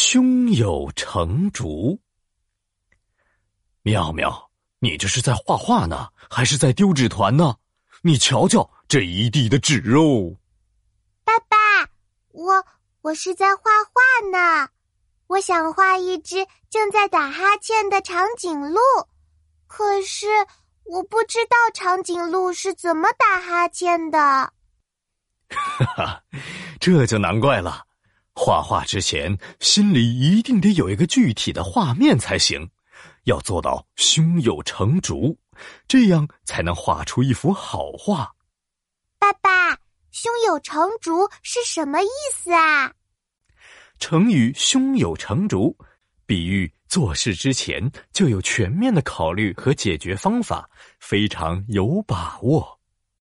胸有成竹。妙妙，你这是在画画呢，还是在丢纸团呢？你瞧瞧这一地的纸哦！爸爸，我我是在画画呢。我想画一只正在打哈欠的长颈鹿，可是我不知道长颈鹿是怎么打哈欠的。哈哈，这就难怪了。画画之前，心里一定得有一个具体的画面才行，要做到胸有成竹，这样才能画出一幅好画。爸爸，胸有成竹是什么意思啊？成语“胸有成竹”，比喻做事之前就有全面的考虑和解决方法，非常有把握。